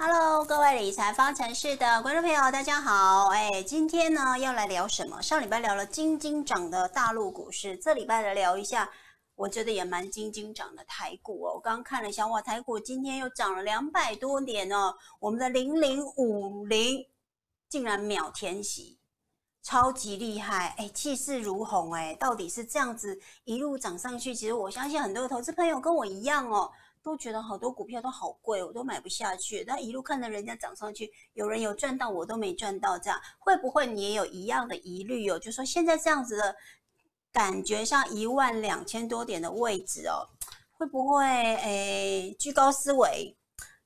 Hello，各位理财方程式的观众朋友，大家好。哎，今天呢要来聊什么？上礼拜聊了惊惊涨的大陆股市，这礼拜来聊一下，我觉得也蛮惊惊涨的台股哦。我刚刚看了一下，哇，台股今天又涨了两百多点哦。我们的零零五零竟然秒填息，超级厉害！哎，气势如虹哎，到底是这样子一路涨上去？其实我相信很多投资朋友跟我一样哦。都觉得好多股票都好贵，我都买不下去。但一路看着人家涨上去，有人有赚到，我都没赚到，这样会不会你也有一样的疑虑哦？就说现在这样子的感觉，像一万两千多点的位置哦，会不会诶居高思维？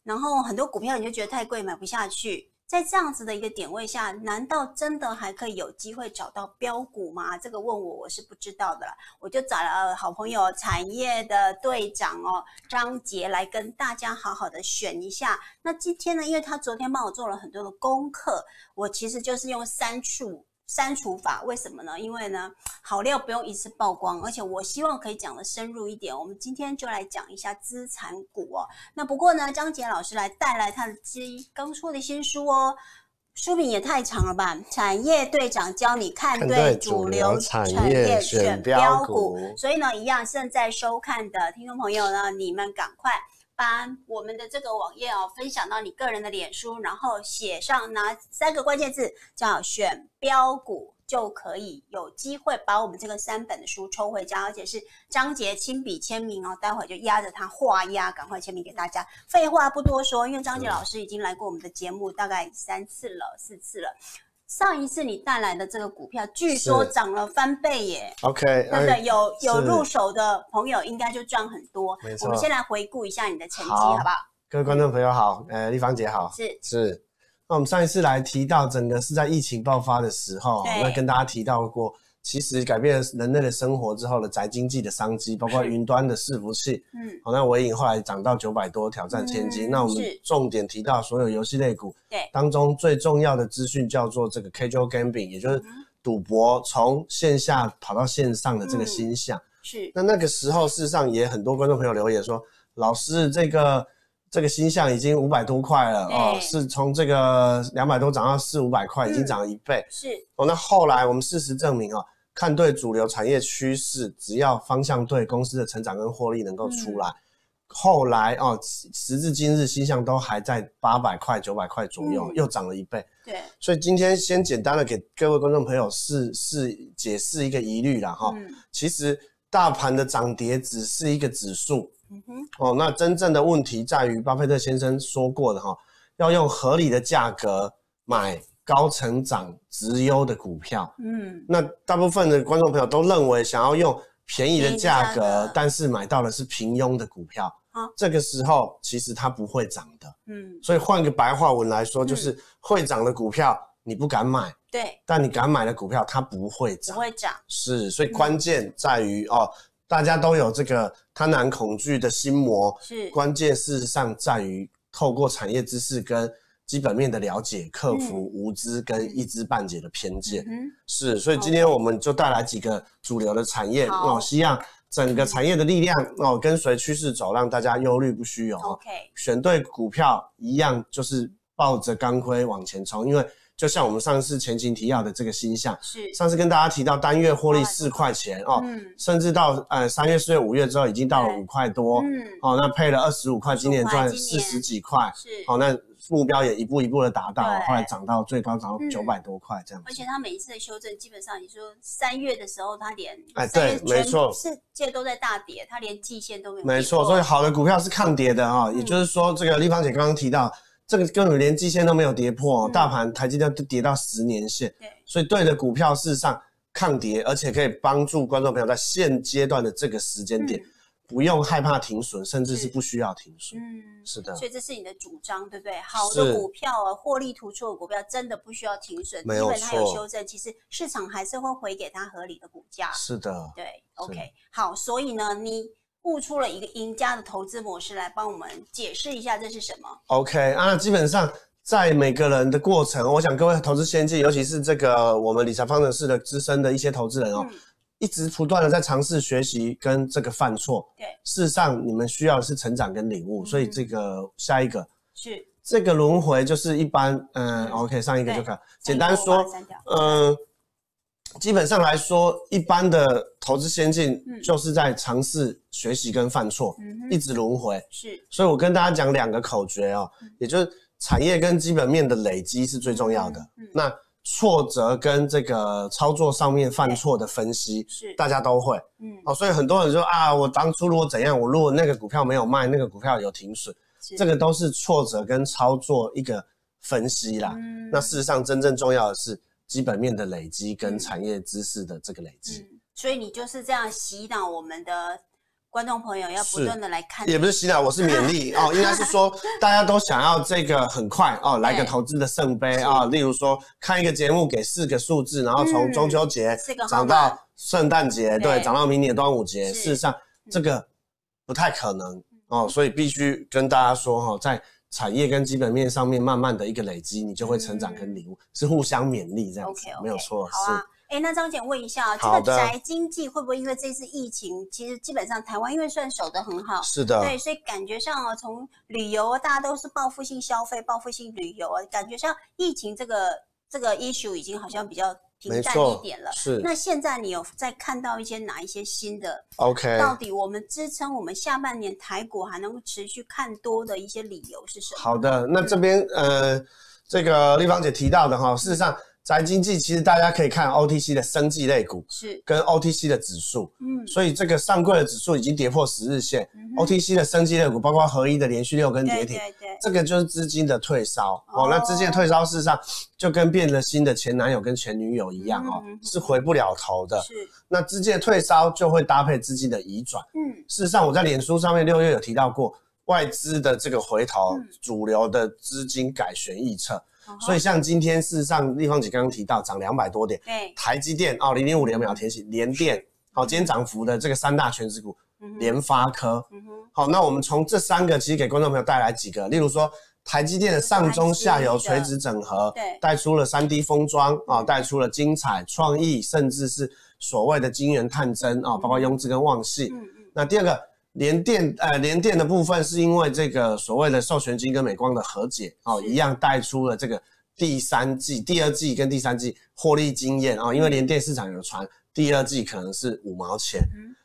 然后很多股票你就觉得太贵，买不下去。在这样子的一个点位下，难道真的还可以有机会找到标股吗？这个问我，我是不知道的了。我就找了好朋友产业的队长哦，张杰来跟大家好好的选一下。那今天呢，因为他昨天帮我做了很多的功课，我其实就是用删除。删除法为什么呢？因为呢，好料不用一次曝光，而且我希望可以讲得深入一点。我们今天就来讲一下资产股哦。那不过呢，张杰老师来带来他的新刚出的新书哦，书名也太长了吧？产业队长教你看对主流产业选标股。所以呢，一样正在收看的听众朋友呢，你们赶快。把我们的这个网页哦分享到你个人的脸书，然后写上哪三个关键字，叫选标股，就可以有机会把我们这个三本的书抽回家，而且是张杰亲笔签名哦，待会就压着他画押，赶快签名给大家。废话不多说，因为张杰老师已经来过我们的节目大概三次了，四次了。上一次你带来的这个股票，据说涨了翻倍耶。OK，对不对？有有入手的朋友应该就赚很多。没错。我们先来回顾一下你的成绩，好不好？各位观众朋友好，呃，丽芳姐好。是是。那我们上一次来提到，整个是在疫情爆发的时候，那跟大家提到过。其实改变了人类的生活之后的宅经济的商机，包括云端的伺服器，嗯，好，那微影后来涨到九百多，挑战千金。嗯、那我们重点提到所有游戏类股，对，当中最重要的资讯叫做这个 casual gambling，也就是赌博从线下跑到线上的这个新象。嗯、是。那那个时候，事实上也很多观众朋友留言说，老师，这个这个星象已经五百多块了哦，是从这个两百多涨到四五百块，已经涨了一倍。是。哦，那后来我们事实证明哦。看对主流产业趋势，只要方向对，公司的成长跟获利能够出来，嗯、后来哦，时至今日，星象都还在八百块、九百块左右，嗯、又涨了一倍。对，所以今天先简单的给各位观众朋友是是解释一个疑虑啦哈。嗯、其实大盘的涨跌只是一个指数。嗯哼。哦，那真正的问题在于巴菲特先生说过的哈，要用合理的价格买。高成长、直优的股票，嗯，那大部分的观众朋友都认为想要用便宜的价格，但是买到的是平庸的股票，好，这个时候其实它不会涨的，嗯，所以换个白话文来说，就是会涨的股票你不敢买，对，但你敢买的股票它不会涨，不会涨，是，所以关键在于哦，大家都有这个贪婪恐惧的心魔，是，关键事实上在于透过产业知识跟。基本面的了解，克服无知跟一知半解的偏见，嗯、是，所以今天我们就带来几个主流的产业好。哦，希望整个产业的力量哦，跟随趋势走，让大家忧虑不须有。OK，选对股票一样就是抱着钢盔往前冲，因为就像我们上次前情提要的这个新象，是上次跟大家提到单月获利四块钱哦，嗯、甚至到呃三月、四月、五月之后已经到了五块多，嗯，哦，那配了二十五块，今年赚四十几块，是，哦，那。目标也一步一步的达到，对后来涨到最高涨到九百多块这样。而且它每一次的修正，基本上你说三月的时候，它连哎对，没错，世界都在大跌，它连季线都没有。没错，所以好的股票是抗跌的啊，嗯、也就是说，这个立方姐刚刚提到，这个根本连季线都没有跌破，嗯、大盘台积电都跌到十年线，对，所以对的股票事实上抗跌，而且可以帮助观众朋友在现阶段的这个时间点。嗯不用害怕停损，甚至是不需要停损。嗯，是的。所以这是你的主张，对不对？好的股票啊，获利突出的股票，真的不需要停损。没有错。基本它有修正，其实市场还是会回给它合理的股价。是的。对，OK，好。所以呢，你悟出了一个赢家的投资模式，来帮我们解释一下这是什么？OK 啊，基本上在每个人的过程，我想各位投资先进，尤其是这个我们理财方程式的资深的一些投资人哦。嗯一直不断的在尝试学习跟这个犯错，对，事实上你们需要的是成长跟领悟，嗯、所以这个下一个是这个轮回就是一般，嗯，嗯，OK，上一个就看。简单说，嗯、呃，基本上来说，一般的投资先进就是在尝试学习跟犯错，嗯、一直轮回。是，所以我跟大家讲两个口诀哦，嗯、也就是产业跟基本面的累积是最重要的。那挫折跟这个操作上面犯错的分析，是大家都会。嗯，哦，所以很多人说啊，我当初如果怎样，我如果那个股票没有卖，那个股票有停损。这个都是挫折跟操作一个分析啦。嗯、那事实上，真正重要的是基本面的累积跟产业知识的这个累积。嗯、所以你就是这样洗脑我们的观众朋友，要不断的来看。也不是洗脑，我是勉励 哦，应该是说大家都想要这个很快哦，来个投资的圣杯啊。例如说，看一个节目给四个数字，然后从中秋节涨到圣诞节，对，涨到明年端午节。事实上，这个不太可能。哦，所以必须跟大家说哈，在产业跟基本面上面慢慢的一个累积，你就会成长跟领悟，是互相勉励这样子，没有错。好啊，哎，那张姐问一下，这个宅经济会不会因为这次疫情，其实基本上台湾因为算守得很好，是的，对，所以感觉上啊，从旅游大家都是报复性消费、报复性旅游啊，感觉上疫情这个这个 issue 已经好像比较。平淡一点了，是。那现在你有在看到一些哪一些新的？OK，到底我们支撑我们下半年台股还能够持续看多的一些理由是什么？好的，那这边、嗯、呃，这个丽芳姐提到的哈，事实上。宅经济其实大家可以看 OTC 的生技类股是跟 OTC 的指数，嗯，所以这个上柜的指数已经跌破十日线，OTC 的生技类股包括合一的连续六根跌停，对对，这个就是资金的退烧哦。那资金的退烧事实上就跟变了心的前男友跟前女友一样哦，是回不了头的。是，那资金的退烧就会搭配资金的移转。嗯，事实上我在脸书上面六月有提到过外资的这个回头，主流的资金改弦易辙。所以像今天事实上，立方姐刚刚提到涨两百多点，对，台积电哦，零点五零秒填息，联电，好，今天涨幅的这个三大全值股，联发科，好，那我们从这三个其实给观众朋友带来几个，例如说台积电的上中下游垂直整合，对，带出了三 D 封装啊，带出了精彩创意，甚至是所谓的晶圆探针啊，包括雍智跟旺系，嗯嗯，那第二个。联电呃，联电的部分是因为这个所谓的授权金跟美光的和解哦，一样带出了这个第三季、第二季跟第三季获利经验啊。因为联电市场有传第二季可能是五毛钱，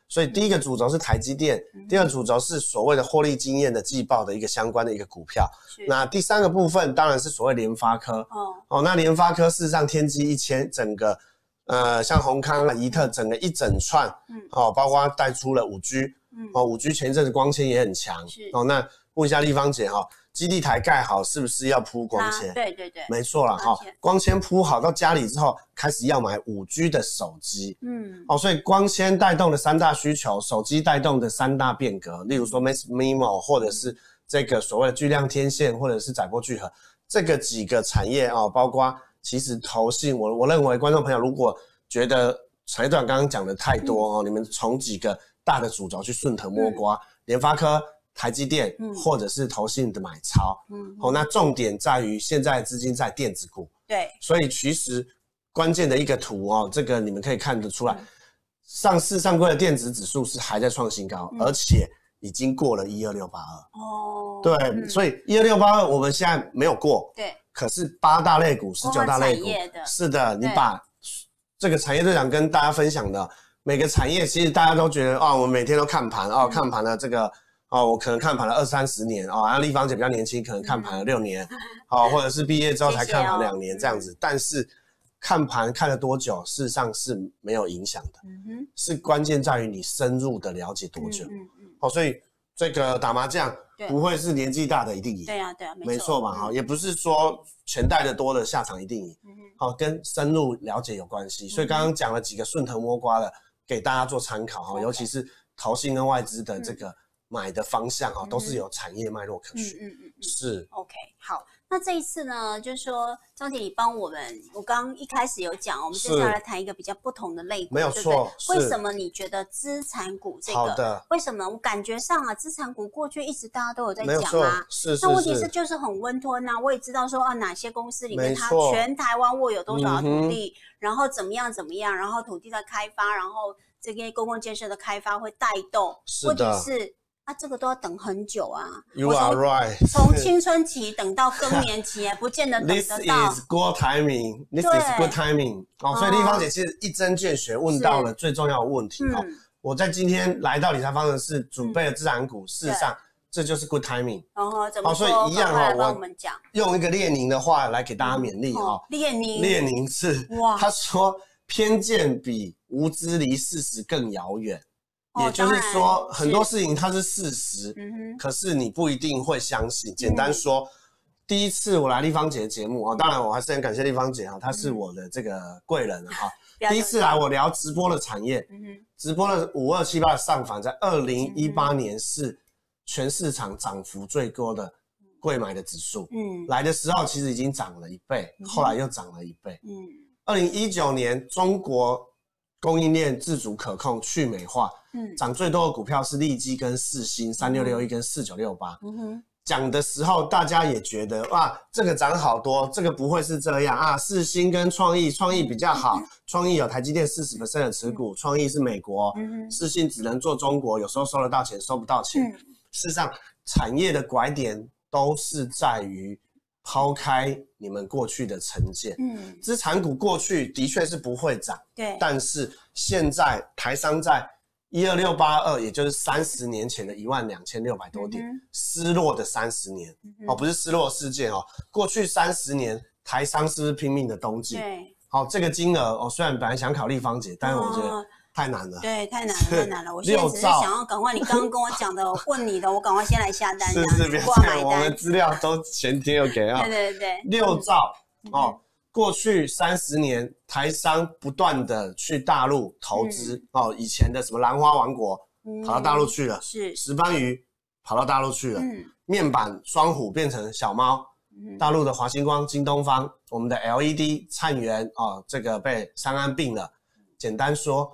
所以第一个主轴是台积电，第二主轴是所谓的获利经验的季报的一个相关的一个股票。那第三个部分当然是所谓联发科哦哦，那联发科事实上天玑一千整个呃像宏康啊、宜特整个一整串，嗯，哦，包括带出了五 G。哦，五 G 前一阵子光纤也很强，哦。那问一下立方姐哈，基地台盖好是不是要铺光纤？对对对，没错了哈。光纤铺好到家里之后，开始要买五 G 的手机。嗯，哦，所以光纤带动的三大需求，手机带动的三大变革，例如说 Mass MIMO，或者是这个所谓的巨量天线，或者是载波聚合，这个几个产业哦，包括其实投信，我我认为观众朋友如果觉得财段刚刚讲的太多哦，你们从几个。大的主轴去顺藤摸瓜，联发科、台积电，或者是投信的买超，嗯，好，那重点在于现在资金在电子股，对，所以其实关键的一个图哦，这个你们可以看得出来，上市上柜的电子指数是还在创新高，而且已经过了一二六八二，哦，对，所以一二六八二我们现在没有过，对，可是八大类股、十九大类股，是的，你把这个产业队长跟大家分享的。每个产业其实大家都觉得哦，我每天都看盘哦，看盘了这个哦，我可能看盘了二三十年哦，后立方姐比较年轻，可能看盘了六年，哦，或者是毕业之后才看盘两年这样子。但是看盘看了多久，事实上是没有影响的，嗯是关键在于你深入的了解多久。哦，所以这个打麻将不会是年纪大的一定赢，对啊，对啊，没错嘛，哈，也不是说钱带的多的下场一定赢，好，跟深入了解有关系。所以刚刚讲了几个顺藤摸瓜的。给大家做参考哈，尤其是投信跟外资的这个买的方向哈，都是有产业脉络可循。嗯嗯嗯，是。OK，好，那这一次呢，就是说张姐，你帮我们，我刚刚一开始有讲，我们接下来谈一个比较不同的类股，没有错。为什么你觉得资产股这个？好的。为什么我感觉上啊，资产股过去一直大家都有在讲啊，是是。那问题是就是很温吞呐，我也知道说啊，哪些公司里面它全台湾握有多少土地。然后怎么样怎么样？然后土地的开发，然后这些公共建设的开发会带动，或者是啊，这个都要等很久啊。You are right。从青春期等到更年期，不见得等得到。This is good timing. This is good timing。哦，所以立方姐其实一针见血问到了最重要的问题。哦，我在今天来到理财方程式准备了自然股，事实上这就是 good timing。哦，怎么说？好，所以一样哈，我用一个列宁的话来给大家勉励哈。列宁，列宁是哇，他说偏见比无知离事实更遥远。也就是说，很多事情它是事实，可是你不一定会相信。简单说，第一次我来立方姐的节目啊，当然我还是很感谢立方姐啊，她是我的这个贵人哈。第一次来我聊直播的产业，直播的五二七八的上访，在二零一八年是全市场涨幅最多的贵买的指数。嗯，来的时候其实已经涨了一倍，后来又涨了一倍。嗯，二零一九年中国供应链自主可控去美化。嗯，涨最多的股票是利基跟四星，三六六一跟四九六八。嗯哼，讲的时候大家也觉得哇，这个涨好多，这个不会是这样啊。四星跟创意，创意比较好，创意有台积电四十%的持股，创意是美国，四星只能做中国，有时候收得到钱，收不到钱。事实上，产业的拐点都是在于抛开你们过去的成见。嗯，资产股过去的确是不会涨，对，但是现在台商在。一二六八二，也就是三十年前的一万两千六百多点，嗯、失落的三十年、嗯、哦，不是失落事件哦。过去三十年，台商是不是拼命的冬季？对，好、哦，这个金额哦，虽然本来想考立方姐，但是我觉得太难了。对，太难了，太难了。我现在只是想要赶快，你刚刚跟我讲的，我问你的，我赶快先来下单。是是，别我们资料都前天有给啊。对对对，六兆、嗯、哦。过去三十年，台商不断的去大陆投资、嗯、哦，以前的什么兰花王国、嗯、跑到大陆去了，是石斑鱼跑到大陆去了，嗯、面板双虎变成小猫，嗯、大陆的华星光、京东方，我们的 LED 灿源哦，这个被三安并了。简单说，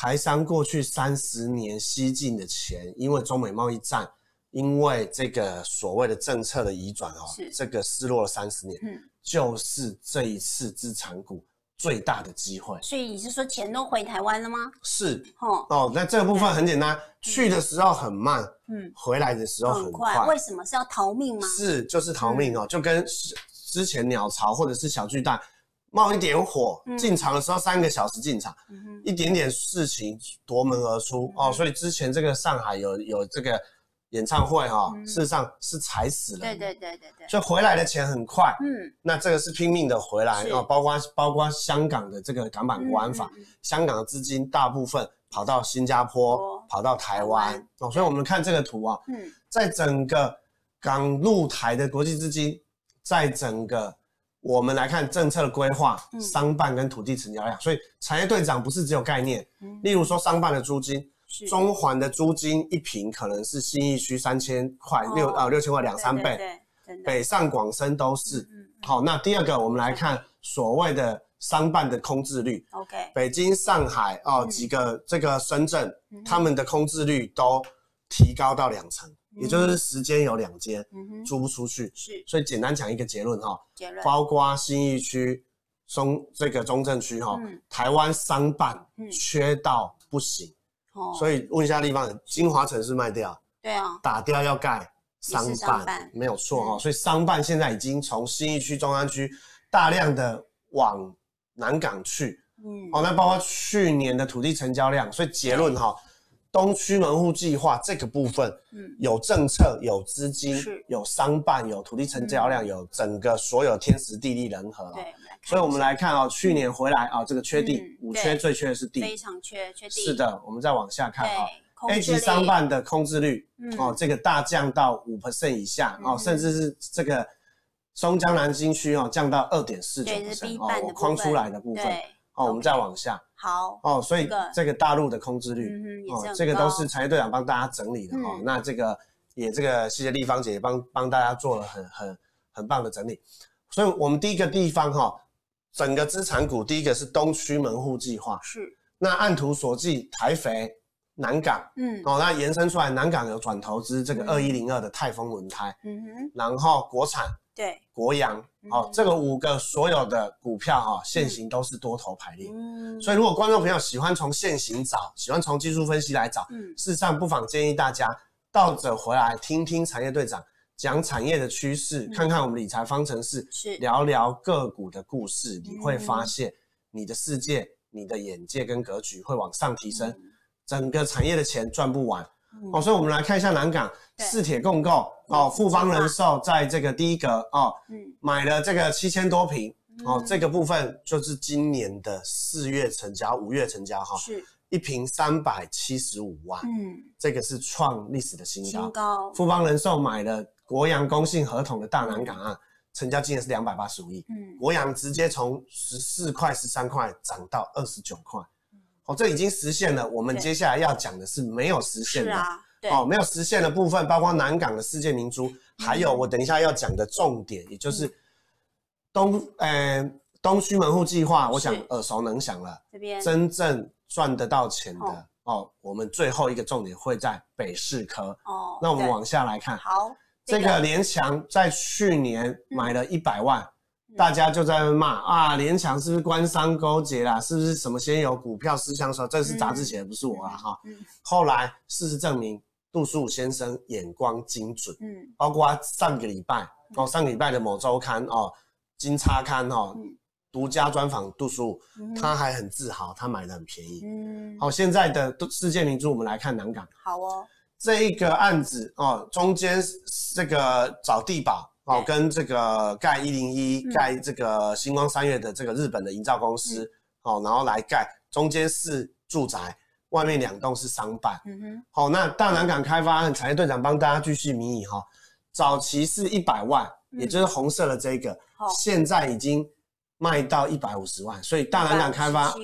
台商过去三十年吸进的钱，因为中美贸易战，因为这个所谓的政策的移转哦，是这个失落了三十年。嗯就是这一次资产股最大的机会，所以你是说钱都回台湾了吗？是，哦哦，那这个部分很简单，嗯、去的时候很慢，嗯，回来的时候很快。为什么是要逃命吗？是，就是逃命哦，嗯、就跟之前鸟巢或者是小巨蛋冒一点火，进、嗯、场的时候三个小时进场，嗯、一点点事情夺门而出、嗯、哦，所以之前这个上海有有这个。演唱会哈，事实上是踩死了。对对对对对。所以回来的钱很快。嗯。那这个是拼命的回来啊，包括包括香港的这个港版国安法，香港的资金大部分跑到新加坡，跑到台湾哦。所以我们看这个图啊，嗯，在整个港陆台的国际资金，在整个我们来看政策的规划，商办跟土地成交量，所以产业队长不是只有概念。例如说商办的租金。中环的租金一平可能是新义区三千块六啊六千块两三倍，北上广深都是。好，那第二个我们来看所谓的商办的空置率。OK，北京、上海哦几个这个深圳，他们的空置率都提高到两成，也就是时间有两间租不出去。是，所以简单讲一个结论哈，结论包括新义区、中这个中正区哈，台湾商办缺到不行。所以问一下地方，金华城市卖掉，对啊，打掉要盖商办，没有错哈。嗯、所以商办现在已经从新义区、中山区大量的往南港去，嗯，哦，那包括去年的土地成交量，所以结论哈，对东区门户计划这个部分，嗯，有政策、有资金、有商办、有土地成交量、嗯、有整个所有天时地利人和，对。所以，我们来看啊，去年回来啊，这个缺地，五缺最缺的是地，非常缺，缺地。是的，我们再往下看啊，A 级商办的空置率哦，这个大降到五 percent 以下哦，甚至是这个松江南新区哦，降到二点四九 percent 哦，我框出来的部分哦，我们再往下。好哦，所以这个大陆的空置率哦，这个都是产业队长帮大家整理的哦。那这个也这个谢谢丽芳姐帮帮大家做了很很很棒的整理。所以我们第一个地方哈。整个资产股，第一个是东区门户计划，是。那按图索骥，台肥、南港，嗯，哦，那延伸出来，南港有转投资这个二一零二的泰丰轮胎，嗯哼，然后国产，对，国阳，哦，这个五个所有的股票哈，现行都是多头排列，嗯，所以如果观众朋友喜欢从现行找，喜欢从技术分析来找，嗯，事实上不妨建议大家倒着回来听听产业队长讲产业的趋势，嗯、看看我们理财方程式，是。聊聊个股的故事，你会发现你的世界、你的眼界跟格局会往上提升，嗯、整个产业的钱赚不完。嗯、哦，所以我们来看一下南港四铁共购哦，富邦人寿在这个第一格哦，嗯，买了这个七千多平。哦，这个部分就是今年的四月成交，五月成交哈，是一平三百七十五万，嗯，这个是创历史的新高。新高。富邦人寿买了国阳公信合同的大南港案，嗯、成交金额是两百八十五亿，嗯，国阳直接从十四块、十三块涨到二十九块，嗯，哦，这已经实现了。我们接下来要讲的是没有实现的，啊、哦，没有实现的部分，包括南港的世界明珠，嗯、还有我等一下要讲的重点，也就是。嗯东呃东区门户计划，我想耳熟能详了。这边真正赚得到钱的哦，哦，我们最后一个重点会在北市科哦。那我们往下来看，好，这个联强在去年买了一百万，嗯、大家就在那骂啊，联强是不是官商勾结啦？是不是什么先有股票私相授？这是杂志写的，不是我啦哈。嗯。后来事实证明，杜书武先生眼光精准，嗯，包括上个礼拜哦，上个礼拜的某周刊哦。金叉刊哦，独家专访杜书武，他还很自豪，他买的很便宜。嗯，好，现在的世界明珠，我们来看南港。好哦，这一个案子哦，中间这个找地保哦，跟这个盖一零一盖这个星光三月的这个日本的营造公司哦，然后来盖，中间是住宅，外面两栋是商办。嗯哼，好，那大南港开发案产业队长帮大家继续迷你哈，早期是一百万。也就是红色的这个，现在已经卖到一百五十万，所以大南港开发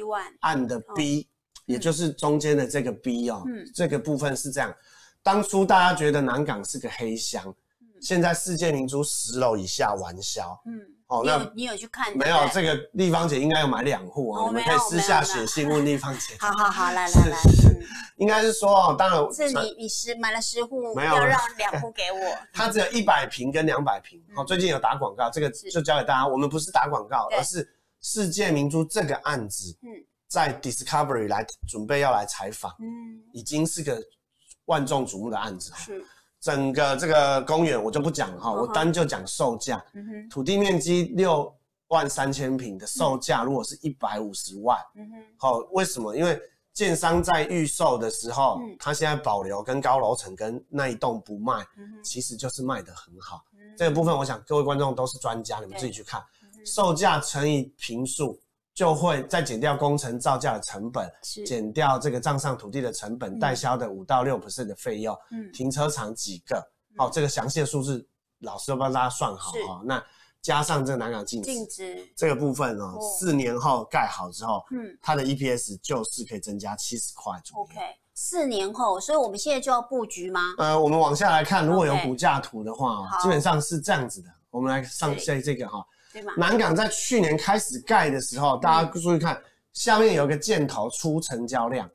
案的 B，也就是中间的这个 B 哦，这个部分是这样。当初大家觉得南港是个黑箱，现在世界明珠十楼以下完销。嗯。哦，那你有去看？没有，这个立方姐应该有买两户哦，你们可以私下写信问立方姐。好好好，来来来，应该是说哦，当然是你你十买了十户，没有让两户给我。它只有一百平跟两百平。哦，最近有打广告，这个就交给大家。我们不是打广告，而是世界明珠这个案子，嗯，在 Discovery 来准备要来采访，嗯，已经是个万众瞩目的案子。是。整个这个公园我就不讲了哈，我单就讲售价。嗯，土地面积六万三千平的售价，如果是一百五十万，好，为什么？因为建商在预售的时候，他现在保留跟高楼层跟那一栋不卖，其实就是卖得很好。这个部分，我想各位观众都是专家，你们自己去看，售价乘以坪数。就会再减掉工程造价的成本，减掉这个账上土地的成本，代销的五到六 percent 的费用，停车场几个，好，这个详细的数字老师都帮大家算好哈。那加上这个南港净值，这个部分哦，四年后盖好之后，嗯，它的 EPS 就是可以增加七十块左右。OK，四年后，所以我们现在就要布局吗？呃，我们往下来看，如果有股价图的话，基本上是这样子的。我们来上下这个哈。南港在去年开始盖的时候，大家注意看，下面有个箭头出成交量，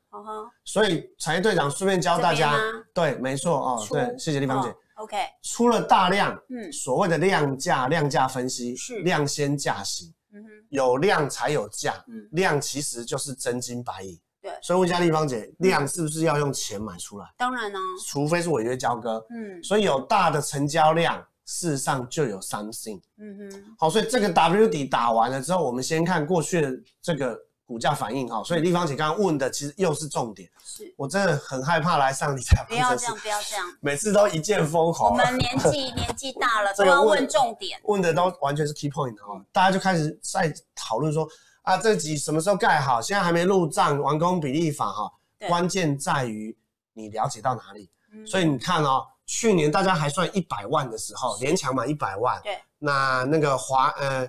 所以产业队长顺便教大家，对，没错哦，对，谢谢丽芳姐。OK，出了大量，嗯，所谓的量价，量价分析是。量先价行，嗯哼，有量才有价，嗯，量其实就是真金白银，对，所以问一下丽芳姐，量是不是要用钱买出来？当然呢，除非是违约交割，嗯，所以有大的成交量。事实上就有 something，嗯哼，好，所以这个 W 底打完了之后，我们先看过去的这个股价反应哈。所以立方姐刚刚问的其实又是重点，是我真的很害怕来上理财。不要这样，不要这样，每次都一剑封喉。我们年纪年纪大了，都要问重点，问的都完全是 key point 哈。大家就开始在讨论说啊，这集什么时候盖好？现在还没入账，完工比例法哈。关键在于你了解到哪里，所以你看哦。去年大家还算一百万的时候，联强买一百万，对，那那个华呃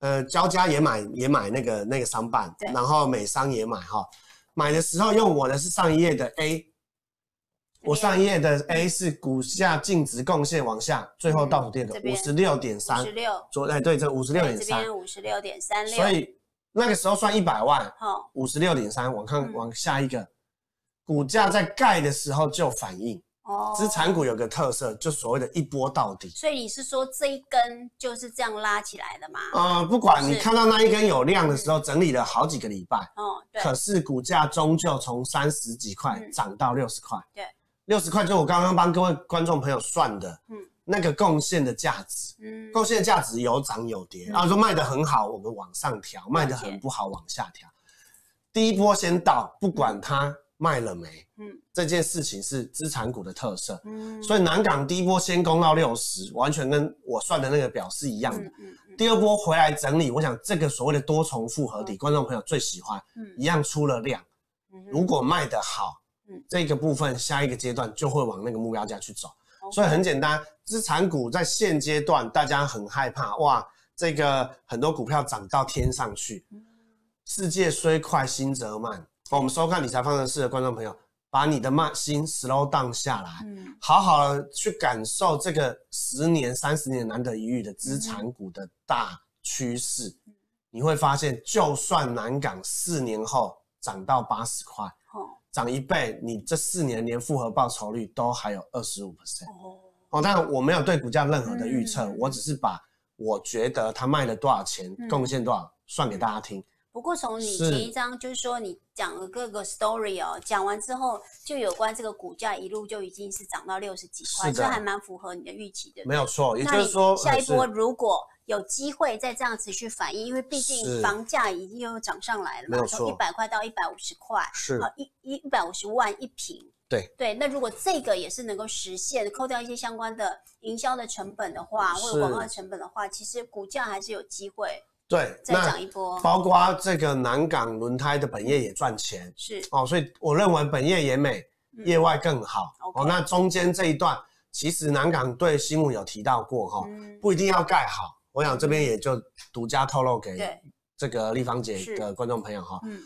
呃交家也买也买那个那个商办，对，然后美商也买哈，买的时候用我的是上一页的 A，我上一页的 A 是股价净值贡献往下，最后倒数第二个五十六点三，五十六，左哎对，这五十六点三，这边五十六点三六，所以那个时候算一百万，好，五十六点三，往看往下一个，股价在盖的时候就反应。哦，资产股有个特色，就所谓的一波到底。所以你是说这一根就是这样拉起来的吗？呃，不管你看到那一根有量的时候，整理了好几个礼拜。哦，对。可是股价终究从三十几块涨到六十块。对。六十块就是我刚刚帮各位观众朋友算的，嗯，那个贡献的价值，嗯，贡献的价值有涨有跌，然后说卖的很好，我们往上调；卖的很不好，往下调。第一波先到，不管它卖了没，嗯，这件事情是资产股的特色，嗯，所以南港第一波先攻到六十，完全跟我算的那个表是一样的，嗯，第二波回来整理，我想这个所谓的多重复合体，观众朋友最喜欢，嗯，一样出了量，如果卖得好。嗯，这个部分下一个阶段就会往那个目标价去走.所以很简单，资产股在现阶段大家很害怕哇，这个很多股票涨到天上去，嗯、世界虽快心则慢。嗯、我们收看理财方程式的观众朋友，把你的慢心 slow down 下来，嗯、好好的去感受这个十年、三十年难得一遇的资产股的大趋势，嗯、你会发现，就算南港四年后涨到八十块。哦涨一倍，你这四年连复合报酬率都还有二十五 percent 哦。当然我没有对股价任何的预测，嗯、我只是把我觉得它卖了多少钱，贡献、嗯、多少算给大家听。不过从你前一张就是说你讲了各个 story 哦，讲完之后就有关这个股价一路就已经是涨到六十几块，这的还蛮符合你的预期的。没有错，也就是说下一波如果。有机会再这样持续反应，因为毕竟房价已经又涨上来了嘛，从一百块到一百五十块，是啊，一一百五十万一平。对对，那如果这个也是能够实现，扣掉一些相关的营销的成本的话，或者广告的成本的话，其实股价还是有机会对再涨一波。包括这个南港轮胎的本业也赚钱，是。哦，所以我认为本业也美，业外更好。哦。那中间这一段，其实南港对新闻有提到过哈，不一定要盖好。我想这边也就独家透露给这个立方姐的观众朋友哈，嗯，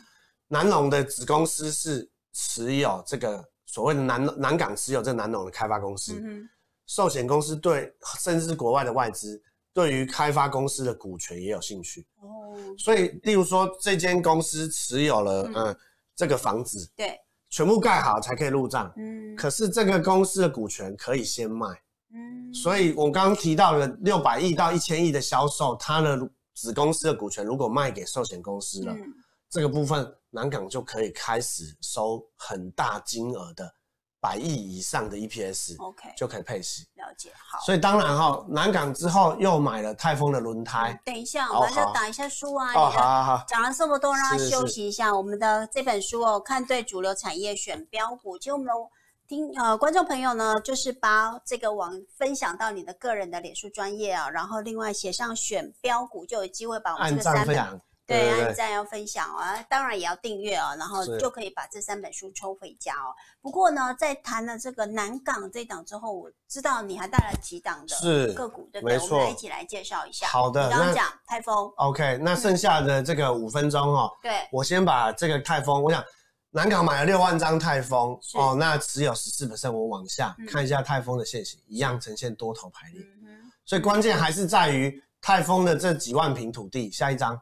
南龙的子公司是持有这个所谓的南南港持有这南龙的开发公司，嗯，寿险公司对甚至是国外的外资对于开发公司的股权也有兴趣哦，所以例如说这间公司持有了嗯。这个房子，对，全部盖好才可以入账，嗯，可是这个公司的股权可以先卖。嗯，所以我刚刚提到了六百亿到一千亿的销售，它的子公司的股权如果卖给寿险公司了，嗯、这个部分南港就可以开始收很大金额的百亿以上的 EPS，OK，就可以配息。了解，好。所以当然哈，南港之后又买了泰丰的轮胎。嗯、等一下，我们要打一下书啊。哦，好好好。讲了这么多，让他休息一下。我们的这本书哦，看对主流产业选标股，其实我们的。听呃，观众朋友呢，就是把这个网分享到你的个人的脸书专业啊，然后另外写上选标股，就有机会把我们这个三本对，对，对，对按赞要分享啊，当然也要订阅哦，然后就可以把这三本书抽回家哦。不过呢，在谈了这个南港这档之后，我知道你还带了几档的个股，对不对？没错，我们来一起来介绍一下。好的，刚刚讲泰丰，OK，那剩下的这个五分钟哦，对，我先把这个泰丰，我想。南港买了六万张泰丰哦，那只有十四 percent，我往下、嗯、看一下泰丰的线型，一样呈现多头排列，嗯、所以关键还是在于泰丰的这几万平土地。下一张，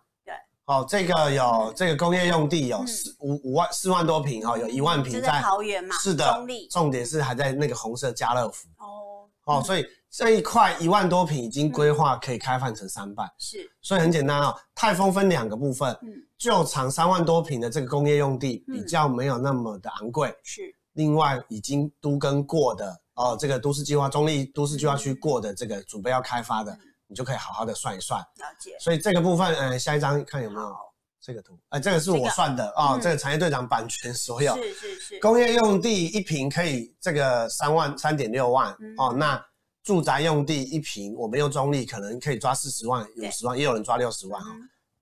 对，哦，这个有、嗯、这个工业用地有四五五万四万多平哦，有一万平在桃园嘛，是的，重点是还在那个红色家乐福哦，哦，所以。这一块一万多平已经规划可以开放成三半，是，所以很简单哦。泰丰分两个部分，嗯，旧厂三万多平的这个工业用地比较没有那么的昂贵，是。另外已经都跟过的哦，这个都市计划中立都市计划区过的这个准备要开发的，你就可以好好的算一算。了解。所以这个部分，嗯，下一张看有没有这个图？哎，这个是我算的哦，这个产业队长版权所有。是是是。工业用地一平可以这个三万三点六万哦，那。住宅用地一平，我们用中立可能可以抓四十万、五十万，也有人抓六十万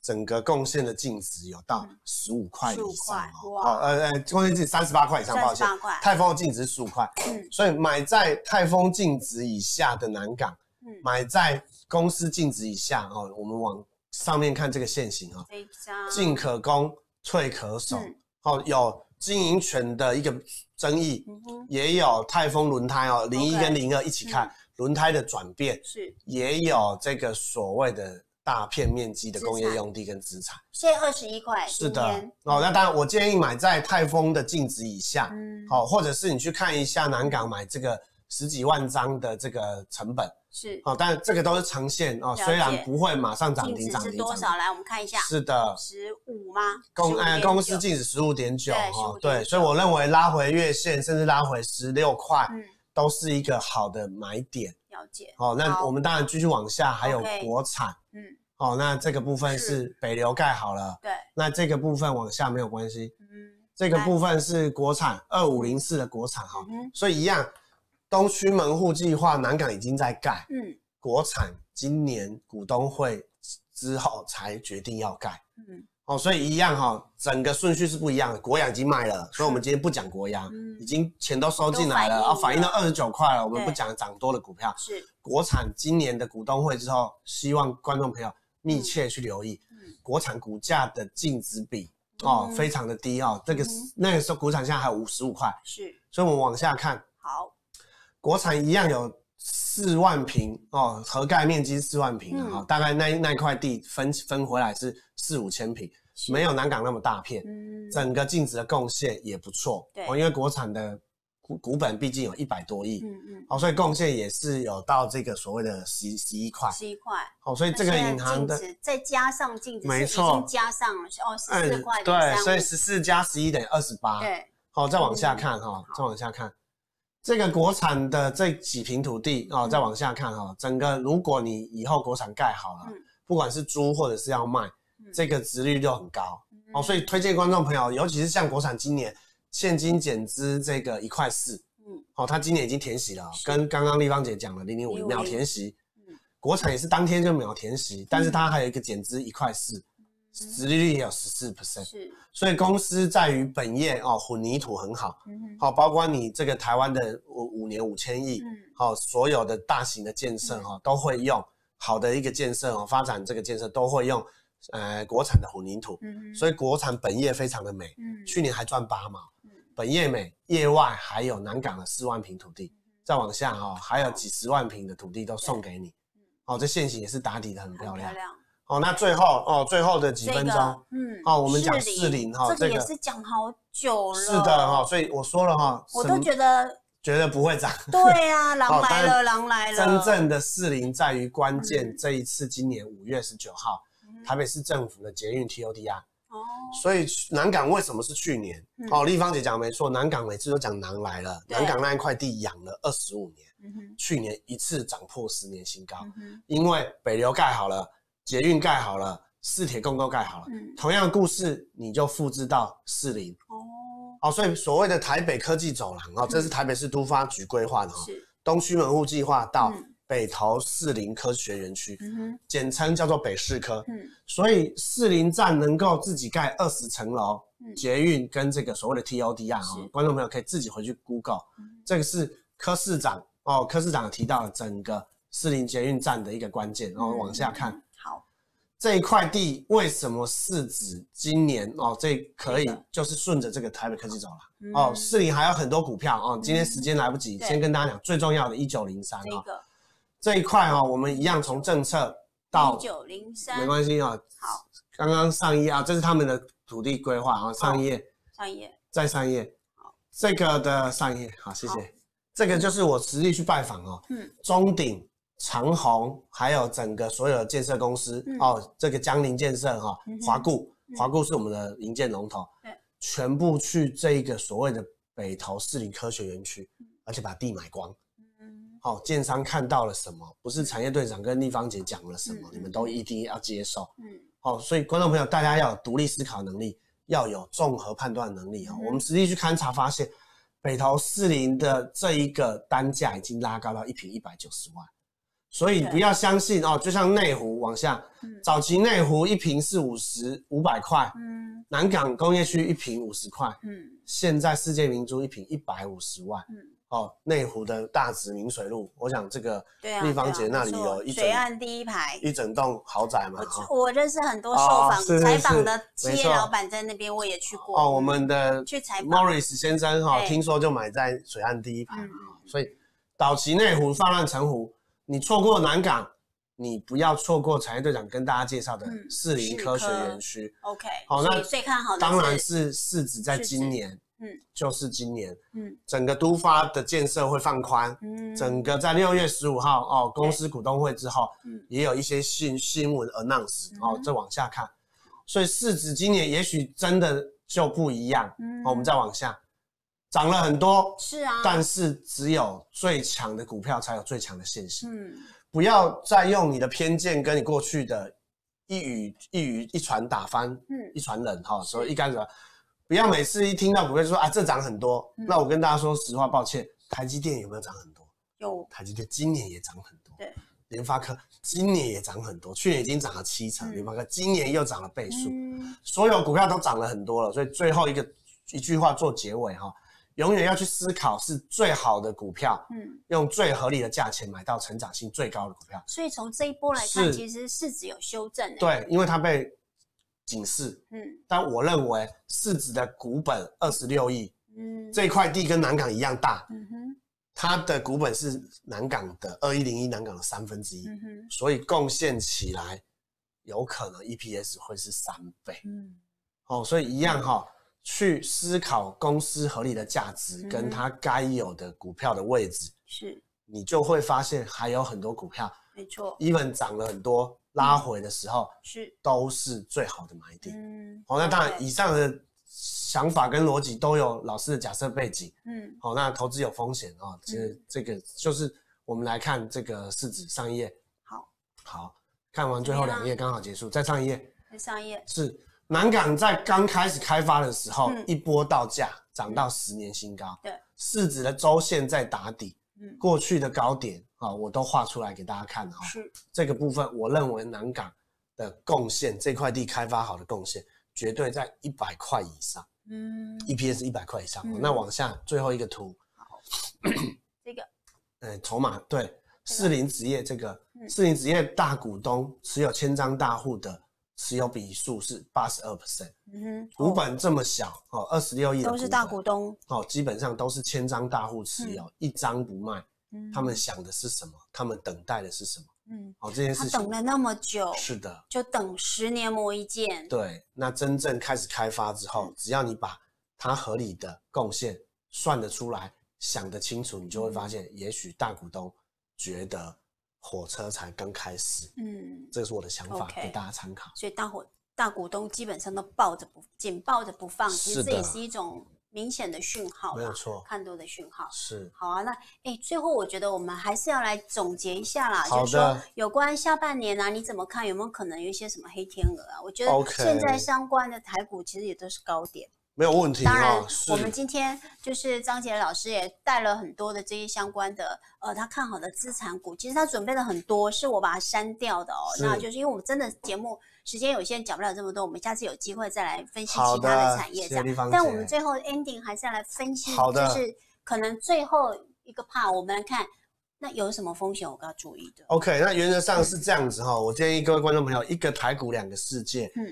整个贡献的净值有到十五块以上哦。呃呃，贡献净值三十八块以上，抱歉。泰丰的净值十五块，嗯，所以买在泰丰净值以下的南港，嗯，买在公司净值以下哦。我们往上面看这个线型啊，进可攻，退可守，哦、嗯，有经营权的一个争议，也有泰丰轮胎哦，零一跟零二一起看。嗯轮胎的转变是，也有这个所谓的大片面积的工业用地跟资产，现在二十一块，是的哦。那当然，我建议买在泰丰的净值以下，嗯，好，或者是你去看一下南港买这个十几万张的这个成本，是哦，但这个都是长线哦，虽然不会马上涨停涨停。是多少？来，我们看一下。是的，十五吗？公哎，公司净值十五点九哈，对，所以我认为拉回月线，甚至拉回十六块，嗯，都是一个好的买点。了解。哦，那我们当然继续往下，还有国产，嗯，哦，那这个部分是北流盖好了，对，那这个部分往下没有关系，嗯。这个部分是国产二五零四的国产哈，所以一样，东区门户计划南港已经在盖，嗯，国产今年股东会之后才决定要盖，嗯，哦，所以一样哈，整个顺序是不一样的。国阳已经卖了，所以我们今天不讲国阳，已经钱都收进来了，啊，反映到二十九块了，我们不讲涨多的股票。是国产今年的股东会之后，希望观众朋友密切去留意，嗯。国产股价的净值比。哦，非常的低哦，这个那个时候股产现在还有五十五块，是，所以我们往下看，好，国产一样有四万平哦，合盖面积四万坪哈，大概那那块地分分回来是四五千平，没有南港那么大片，整个净值的贡献也不错，对，因为国产的。股股本毕竟有一百多亿，嗯嗯，好，所以贡献也是有到这个所谓的十十一块，十一块，好，所以这个银行的再加上净值，没错，加上了哦十四块，对，所以十四加十一等于二十八，对，好，再往下看哈，再往下看这个国产的这几平土地哦，再往下看哈，整个如果你以后国产盖好了，不管是租或者是要卖，这个殖利率就很高，哦，所以推荐观众朋友，尤其是像国产今年。现金减资这个一块四，嗯，好，它今年已经填息了，跟刚刚丽芳姐讲了零零五秒填息，嗯，国产也是当天就秒填息，但是它还有一个减资一块四，殖利率也有十四 percent，是，所以公司在于本业哦，混凝土很好，嗯，好，包括你这个台湾的五五年五千亿，嗯，好，所有的大型的建设哈都会用好的一个建设哦，发展这个建设都会用呃国产的混凝土，嗯，所以国产本业非常的美，嗯，去年还赚八毛。本业美，业外还有南港的四万平土地，再往下哈，还有几十万平的土地都送给你。哦，这线型也是打底的很漂亮。哦，那最后哦，最后的几分钟，嗯，哦，我们讲四零哈，这个也是讲好久了。是的哈，所以我说了哈，我都觉得觉得不会涨。对啊，狼 来了，狼来了。真正的四零在于关键，这一次今年五月十九号，台北市政府的捷运 TODR。哦所以南港为什么是去年？嗯、哦，丽芳姐讲没错，南港每次都讲狼来了。南港那一块地养了二十五年，嗯、去年一次涨破十年新高。嗯、因为北流盖好了，捷运盖好了，四铁共构盖好了，嗯、同样的故事你就复制到四零。哦，哦，所以所谓的台北科技走廊哦，这是台北市都发局规划的哈，是东区门户计划到。嗯北投四林科学园区，简称叫做北市科。嗯，所以四林站能够自己盖二十层楼，捷运跟这个所谓的 TOD 啊，观众朋友可以自己回去 Google。这个是柯市长哦，柯市长提到了整个四林捷运站的一个关键。然后往下看，好，这一块地为什么市值今年哦，这可以就是顺着这个台北科技走了。哦，市里还有很多股票哦，今天时间来不及，先跟大家讲最重要的一九零三啊。这一块哈，我们一样从政策到一九零三，没关系啊。好，刚刚上一页啊，这是他们的土地规划啊，上一页，上一页，再上一页。好，这个的上一页，好，谢谢。这个就是我实地去拜访哦，嗯，中鼎、长虹，还有整个所有的建设公司哦，这个江宁建设哈，华固，华固是我们的营建龙头，对，全部去这一个所谓的北投士林科学园区，而且把地买光。好，建商看到了什么？不是产业队长跟丽芳姐讲了什么，你们都一定要接受。嗯，好，所以观众朋友，大家要有独立思考能力，要有综合判断能力啊。我们实际去勘察发现，北投四零的这一个单价已经拉高到一平一百九十万，所以不要相信哦。就像内湖往下，早期内湖一瓶是五十五百块，嗯，南港工业区一瓶五十块，嗯，现在世界明珠一瓶一百五十万，嗯。哦，内湖的大直明水路，我想这个立方姐那里有一水岸第一排一整栋豪宅嘛。我我认识很多受访采访的企业老板在那边，我也去过。哦，我们的去采访 Morris 先生哈，听说就买在水岸第一排嘛。所以早期内湖泛滥成湖，你错过南港，你不要错过产业队长跟大家介绍的士林科学园区。OK，好，那最看好的当然是市值在今年。嗯，就是今年，嗯，整个都发的建设会放宽，嗯，整个在六月十五号哦，公司股东会之后，嗯，也有一些新新闻 announce，哦，再往下看，所以市值今年也许真的就不一样，嗯，我们再往下，涨了很多，是啊，但是只有最强的股票才有最强的线型，嗯，不要再用你的偏见跟你过去的一语一语一传打翻，嗯，一船人哈，所以一开始。不要每次一听到股票就说啊，这涨很多。嗯、那我跟大家说实话，抱歉，台积电有没有涨很多？有，台积电今年也涨很多。对，联发科今年也涨很多，去年已经涨了七成，联、嗯、发科今年又涨了倍数，嗯、所有股票都涨了很多了。所以最后一个一句话做结尾哈，永远要去思考是最好的股票，嗯，用最合理的价钱买到成长性最高的股票。所以从这一波来看，其实市值有修正。对，因为它被。警示，嗯，但我认为市值的股本二十六亿，嗯，这块地跟南港一样大，嗯哼，它的股本是南港的二一零一南港的三分之一，嗯哼，所以贡献起来有可能 EPS 会是三倍，嗯，哦，所以一样哈，去思考公司合理的价值跟它该有的股票的位置，是，你就会发现还有很多股票，没错，even 涨了很多。拉回的时候是都是最好的买点。嗯，好，那当然以上的想法跟逻辑都有老师的假设背景。嗯，好，那投资有风险啊，其实这个就是我们来看这个市值上一页。好，好，看完最后两页刚好结束，再上一页。再上一页。是南港在刚开始开发的时候，一波到价涨到十年新高。对，市值的周线在打底。嗯，过去的高点。啊，我都画出来给大家看哈。是这个部分，我认为南港的贡献，这块地开发好的贡献，绝对在一百块以上。嗯，EPS 一百块以上。嗯、那往下最后一个图，好，这个，呃，筹码对，士林职业这个，士林职业大股东持有千张大户的持有比数是八十二 percent。嗯哼，股本这么小哦，二十六亿都是大股东哦，基本上都是千张大户持有，嗯、一张不卖。他们想的是什么？他们等待的是什么？嗯，好，这件事情他等了那么久，是的，就等十年磨一剑。对，那真正开始开发之后，只要你把它合理的贡献算得出来，想得清楚，你就会发现，也许大股东觉得火车才刚开始。嗯，这是我的想法，给大家参考。所以大伙大股东基本上都抱着不紧抱着不放，其实这也是一种。明显的讯号，没有错，看多的讯号是好啊。那哎，最后我觉得我们还是要来总结一下啦，就是说有关下半年啊，你怎么看？有没有可能有一些什么黑天鹅啊？我觉得现在相关的台股其实也都是高点，没有问题。当然，我们今天就是张杰老师也带了很多的这些相关的呃，他看好的资产股，其实他准备了很多，是我把它删掉的哦。那就是因为我们真的节目。时间有限，讲不了这么多，我们下次有机会再来分析其他的产业这样。但我们最后 ending 还是要来分析，就是可能最后一个 part，我们来看那有什么风险我们要注意的。OK，那原则上是这样子哈，嗯、我建议各位观众朋友，一个台股两个世界。嗯，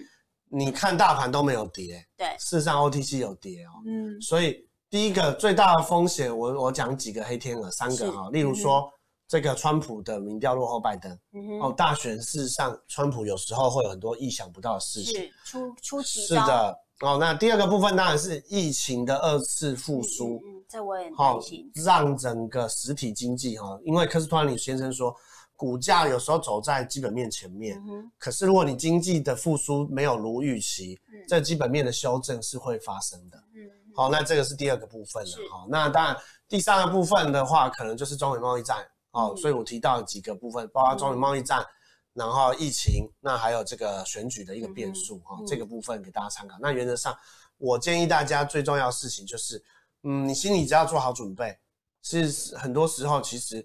你看大盘都没有跌，对，事实上 OTC 有跌哦。嗯，所以第一个最大的风险，我我讲几个黑天鹅，三个哈，是例如说。嗯这个川普的民调落后拜登，嗯、哼哦，大选事实上，川普有时候会有很多意想不到的事情，是出出奇是的，哦，那第二个部分当然是疫情的二次复苏，这我也担心，哦，让整个实体经济哈，因为科斯托兰尼先生说，股价有时候走在基本面前面，嗯、可是如果你经济的复苏没有如预期，嗯、这基本面的修正是会发生的，嗯哼，好，那这个是第二个部分了，好是，那当然第三个部分的话，可能就是中美贸易战。哦，所以我提到几个部分，包括中美贸易战，嗯、然后疫情，那还有这个选举的一个变数哈，嗯、这个部分给大家参考。嗯、那原则上，我建议大家最重要的事情就是，嗯，你心里只要做好准备，是很多时候其实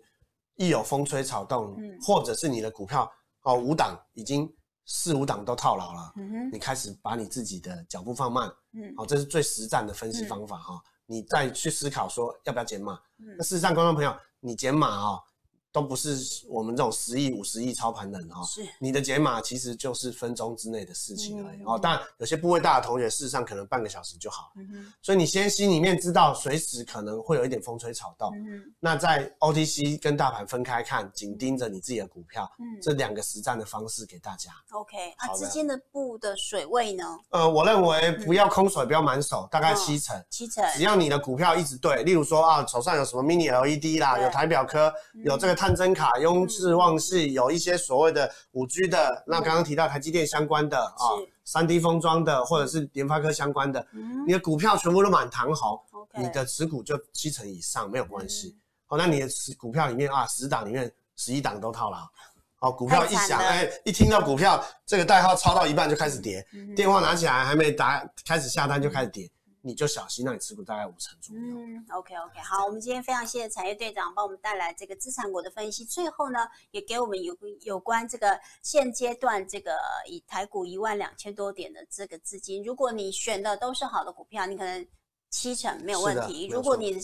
一有风吹草动，嗯、或者是你的股票哦五档已经四五档都套牢了，你开始把你自己的脚步放慢，嗯，好，这是最实战的分析方法哈。嗯、你再去思考说要不要减码，嗯、那事实上，观众朋友，你减码啊。都不是我们这种十亿、五十亿操盘人哈，是你的解码其实就是分钟之内的事情而已哦。当然，有些部位大的同学，事实上可能半个小时就好了。所以你先心里面知道，随时可能会有一点风吹草动。嗯那在 OTC 跟大盘分开看，紧盯着你自己的股票，嗯这两个实战的方式给大家。OK，啊，之间的布的水位呢？呃，我认为不要空手，不要满手，大概七成。七成。只要你的股票一直对，例如说啊，手上有什么 Mini LED 啦，有台表科，有这个探针卡雍。智旺系有一些所谓的五 G 的，那刚刚提到台积电相关的啊，三 D 封装的，或者是联发科相关的，你的股票全部都满堂红，你的持股就七成以上没有关系。好，那你的持股票里面啊，十档里面十一档都套牢。好，股票一响，哎，一听到股票这个代号超到一半就开始跌，电话拿起来还没打，开始下单就开始跌。你就小心，那你持股大概五成左右。嗯，OK OK，好，我们今天非常谢谢产业队长帮我们带来这个资产股的分析，最后呢，也给我们有有关这个现阶段这个以台股一万两千多点的这个资金，如果你选的都是好的股票，你可能七成没有问题。如果你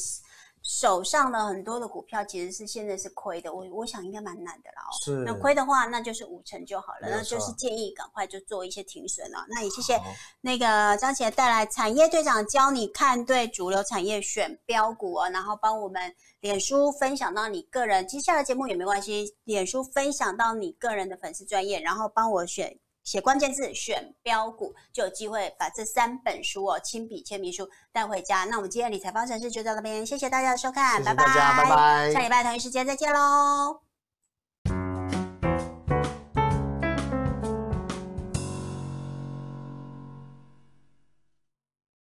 手上的很多的股票其实是现在是亏的，我我想应该蛮难的啦哦。是，那亏的话，那就是五成就好了。那就是建议赶快就做一些停损了。那也谢谢那个张姐带来产业队长教你看对主流产业选标股哦，然后帮我们脸书分享到你个人，接下来节目也没关系，脸书分享到你个人的粉丝专业，然后帮我选。写关键字选标股，就有机会把这三本书哦，亲笔签名书带回家。那我们今天理财方程式就到这边，谢谢大家的收看，谢谢大家，拜拜，拜拜，下礼拜同一时间再见喽。